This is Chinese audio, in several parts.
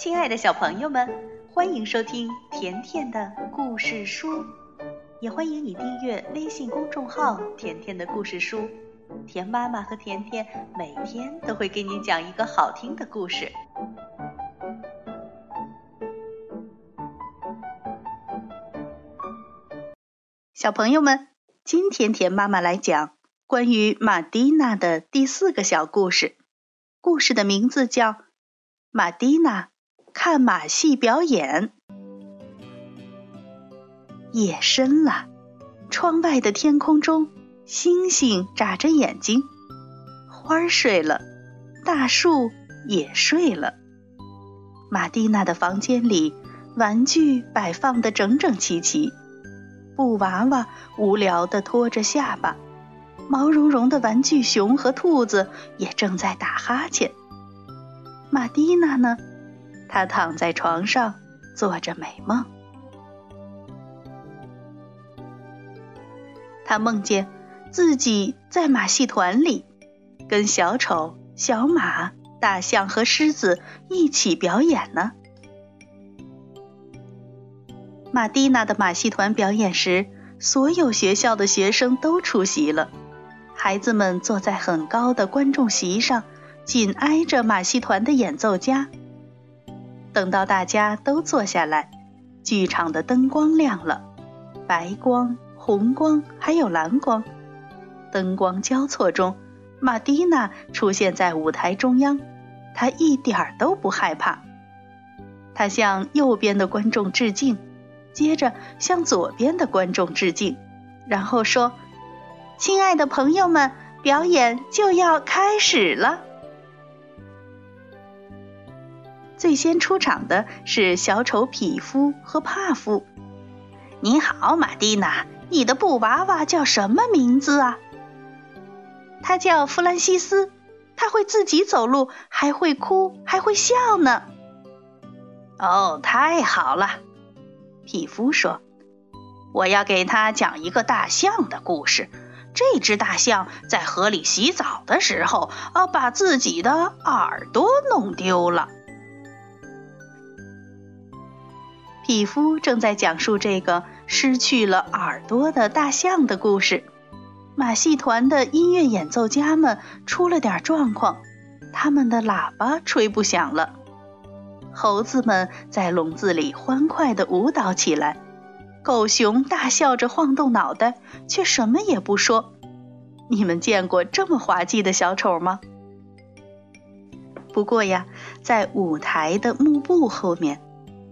亲爱的小朋友们，欢迎收听甜甜的故事书，也欢迎你订阅微信公众号“甜甜的故事书”。甜妈妈和甜甜每天都会给你讲一个好听的故事。小朋友们，今天甜妈妈来讲关于玛蒂娜的第四个小故事，故事的名字叫《玛蒂娜》。看马戏表演。夜深了，窗外的天空中，星星眨着眼睛。花儿睡了，大树也睡了。玛蒂娜的房间里，玩具摆放的整整齐齐。布娃娃无聊地拖着下巴，毛茸茸的玩具熊和兔子也正在打哈欠。玛蒂娜呢？他躺在床上，做着美梦。他梦见自己在马戏团里，跟小丑、小马、大象和狮子一起表演呢。玛蒂娜的马戏团表演时，所有学校的学生都出席了。孩子们坐在很高的观众席上，紧挨着马戏团的演奏家。等到大家都坐下来，剧场的灯光亮了，白光、红光还有蓝光，灯光交错中，玛蒂娜出现在舞台中央。她一点儿都不害怕，她向右边的观众致敬，接着向左边的观众致敬，然后说：“亲爱的朋友们，表演就要开始了。”最先出场的是小丑匹夫和帕夫。你好，玛蒂娜，你的布娃娃叫什么名字啊？他叫弗兰西斯，他会自己走路，还会哭，还会笑呢。哦，太好了，匹夫说：“我要给他讲一个大象的故事。这只大象在河里洗澡的时候，啊，把自己的耳朵弄丢了。”匹夫正在讲述这个失去了耳朵的大象的故事。马戏团的音乐演奏家们出了点状况，他们的喇叭吹不响了。猴子们在笼子里欢快地舞蹈起来，狗熊大笑着晃动脑袋，却什么也不说。你们见过这么滑稽的小丑吗？不过呀，在舞台的幕布后面。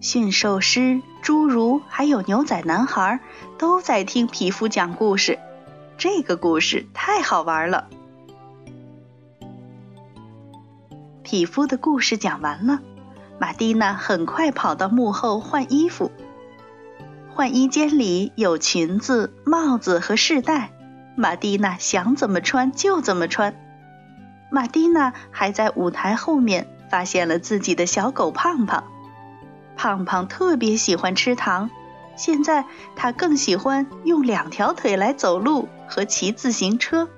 驯兽师、侏儒还有牛仔男孩都在听皮肤讲故事，这个故事太好玩了。匹夫的故事讲完了，玛蒂娜很快跑到幕后换衣服。换衣间里有裙子、帽子和饰带，玛蒂娜想怎么穿就怎么穿。玛蒂娜还在舞台后面发现了自己的小狗胖胖。胖胖特别喜欢吃糖，现在他更喜欢用两条腿来走路和骑自行车。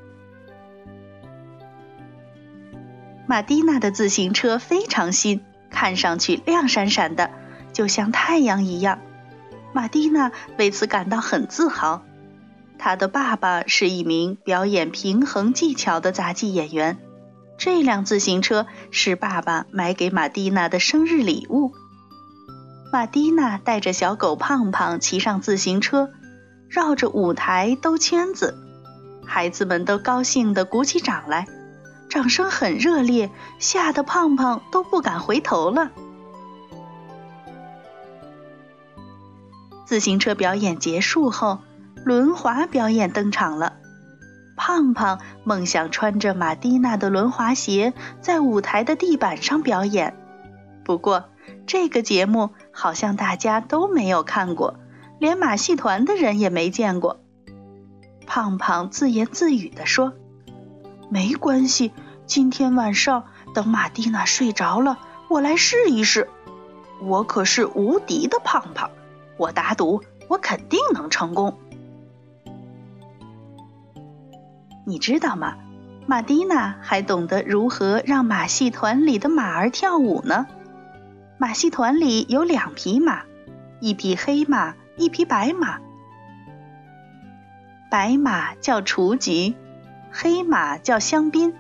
玛蒂娜的自行车非常新，看上去亮闪闪的，就像太阳一样。玛蒂娜为此感到很自豪。她的爸爸是一名表演平衡技巧的杂技演员，这辆自行车是爸爸买给玛蒂娜的生日礼物。玛蒂娜带着小狗胖胖骑上自行车，绕着舞台兜圈子，孩子们都高兴地鼓起掌来，掌声很热烈，吓得胖胖都不敢回头了。自行车表演结束后，轮滑表演登场了。胖胖梦想穿着玛蒂娜的轮滑鞋在舞台的地板上表演，不过。这个节目好像大家都没有看过，连马戏团的人也没见过。胖胖自言自语地说：“没关系，今天晚上等玛蒂娜睡着了，我来试一试。我可是无敌的胖胖，我打赌我肯定能成功。你知道吗？玛蒂娜还懂得如何让马戏团里的马儿跳舞呢。”马戏团里有两匹马，一匹黑马，一匹白马。白马叫雏菊，黑马叫香槟。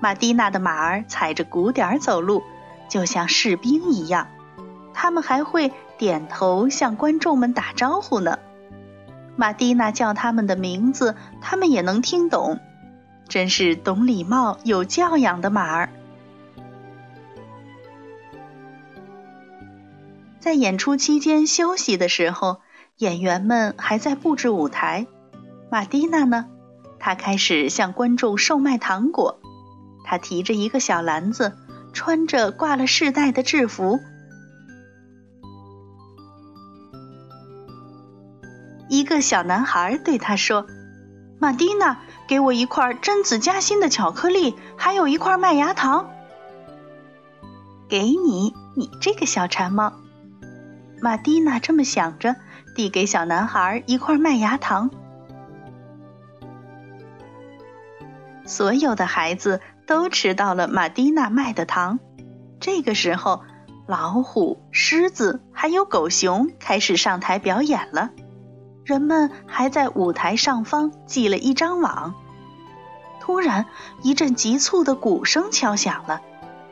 马蒂娜的马儿踩着鼓点走路，就像士兵一样。他们还会点头向观众们打招呼呢。马蒂娜叫他们的名字，他们也能听懂。真是懂礼貌、有教养的马儿。在演出期间休息的时候，演员们还在布置舞台。马蒂娜呢？她开始向观众售卖糖果。她提着一个小篮子，穿着挂了饰带的制服。一个小男孩对她说：“马蒂娜。”给我一块榛子夹心的巧克力，还有一块麦芽糖。给你，你这个小馋猫。玛蒂娜这么想着，递给小男孩一块麦芽糖。所有的孩子都吃到了玛蒂娜卖的糖。这个时候，老虎、狮子还有狗熊开始上台表演了。人们还在舞台上方系了一张网。突然，一阵急促的鼓声敲响了，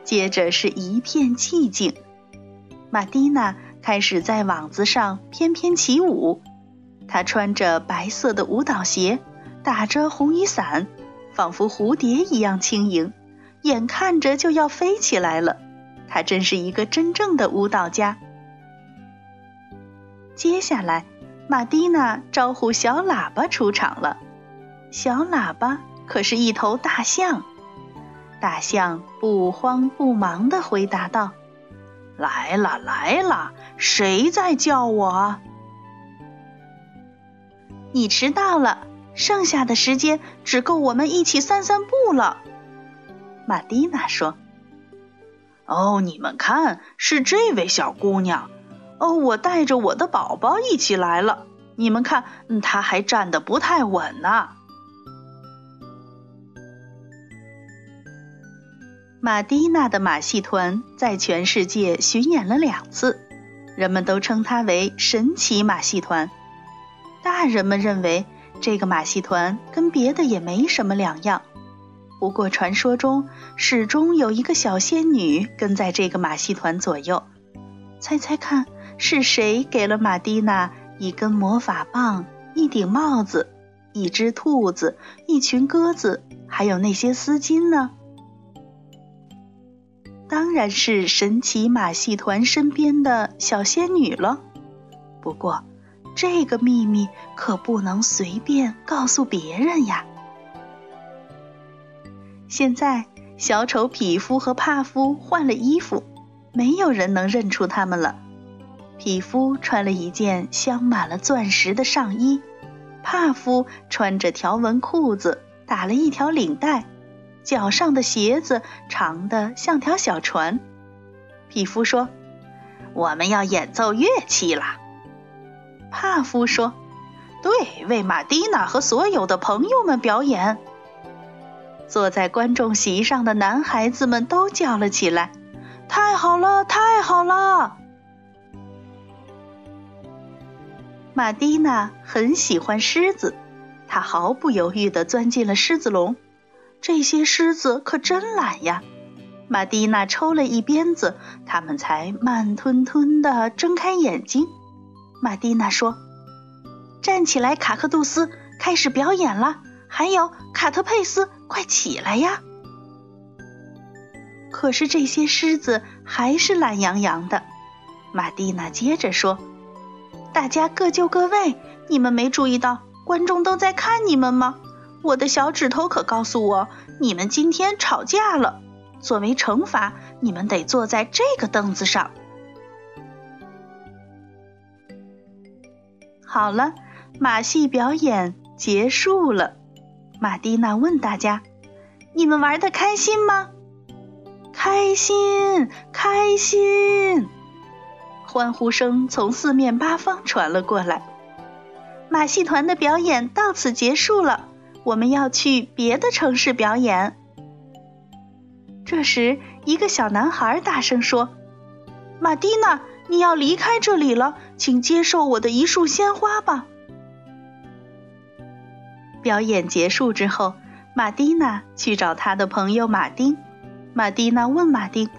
接着是一片寂静。玛蒂娜开始在网子上翩翩起舞，她穿着白色的舞蹈鞋，打着红雨伞，仿佛蝴蝶一样轻盈，眼看着就要飞起来了。她真是一个真正的舞蹈家。接下来。玛蒂娜招呼小喇叭出场了。小喇叭可是一头大象。大象不慌不忙地回答道：“来了，来了，谁在叫我？你迟到了，剩下的时间只够我们一起散散步了。”玛蒂娜说。“哦，你们看，是这位小姑娘。”哦，我带着我的宝宝一起来了。你们看，他还站得不太稳呢。马蒂娜的马戏团在全世界巡演了两次，人们都称它为神奇马戏团。大人们认为这个马戏团跟别的也没什么两样。不过传说中始终有一个小仙女跟在这个马戏团左右。猜猜看？是谁给了玛蒂娜一根魔法棒、一顶帽子、一只兔子、一群鸽子，还有那些丝巾呢？当然是神奇马戏团身边的小仙女了。不过，这个秘密可不能随便告诉别人呀。现在，小丑匹夫和帕夫换了衣服，没有人能认出他们了。匹夫穿了一件镶满了钻石的上衣，帕夫穿着条纹裤子，打了一条领带，脚上的鞋子长得像条小船。匹夫说：“我们要演奏乐器啦。”帕夫说：“对，为马蒂娜和所有的朋友们表演。”坐在观众席上的男孩子们都叫了起来：“太好了，太好了！”玛蒂娜很喜欢狮子，她毫不犹豫地钻进了狮子笼。这些狮子可真懒呀！玛蒂娜抽了一鞭子，它们才慢吞吞地睁开眼睛。玛蒂娜说：“站起来，卡克杜斯，开始表演了。还有卡特佩斯，快起来呀！”可是这些狮子还是懒洋洋的。玛蒂娜接着说。大家各就各位，你们没注意到观众都在看你们吗？我的小指头可告诉我，你们今天吵架了。作为惩罚，你们得坐在这个凳子上。好了，马戏表演结束了。玛蒂娜问大家：“你们玩的开心吗？”“开心，开心。”欢呼声从四面八方传了过来。马戏团的表演到此结束了，我们要去别的城市表演。这时，一个小男孩大声说：“马蒂娜，你要离开这里了，请接受我的一束鲜花吧。”表演结束之后，马蒂娜去找她的朋友马丁。马蒂娜问马丁：“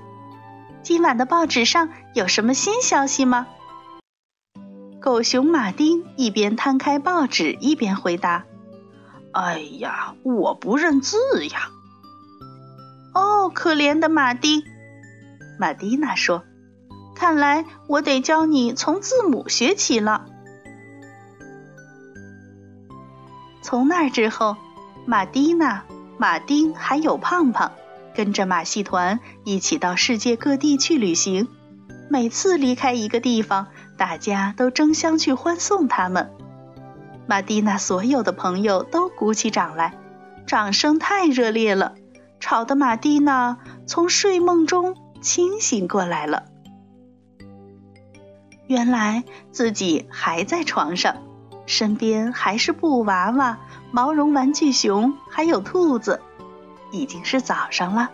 今晚的报纸上有什么新消息吗？”狗熊马丁一边摊开报纸，一边回答：“哎呀，我不认字呀。”“哦，可怜的马丁。”马蒂娜说：“看来我得教你从字母学起了。”从那之后，玛蒂娜、马丁还有胖胖，跟着马戏团一起到世界各地去旅行。每次离开一个地方，大家都争相去欢送他们。玛蒂娜所有的朋友都鼓起掌来，掌声太热烈了，吵得玛蒂娜从睡梦中清醒过来了。原来自己还在床上。身边还是布娃娃、毛绒玩具熊，还有兔子。已经是早上了。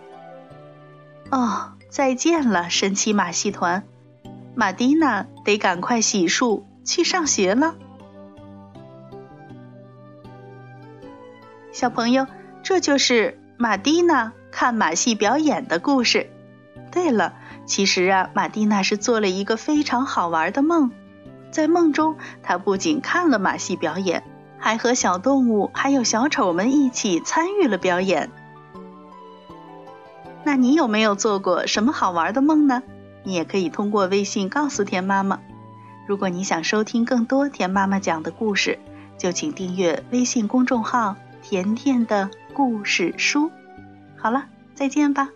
哦，再见了，神奇马戏团！玛蒂娜得赶快洗漱去上学了。小朋友，这就是玛蒂娜看马戏表演的故事。对了，其实啊，玛蒂娜是做了一个非常好玩的梦。在梦中，她不仅看了马戏表演，还和小动物还有小丑们一起参与了表演。那你有没有做过什么好玩的梦呢？你也可以通过微信告诉田妈妈。如果你想收听更多田妈妈讲的故事，就请订阅微信公众号“甜甜的故事书”。好了，再见吧。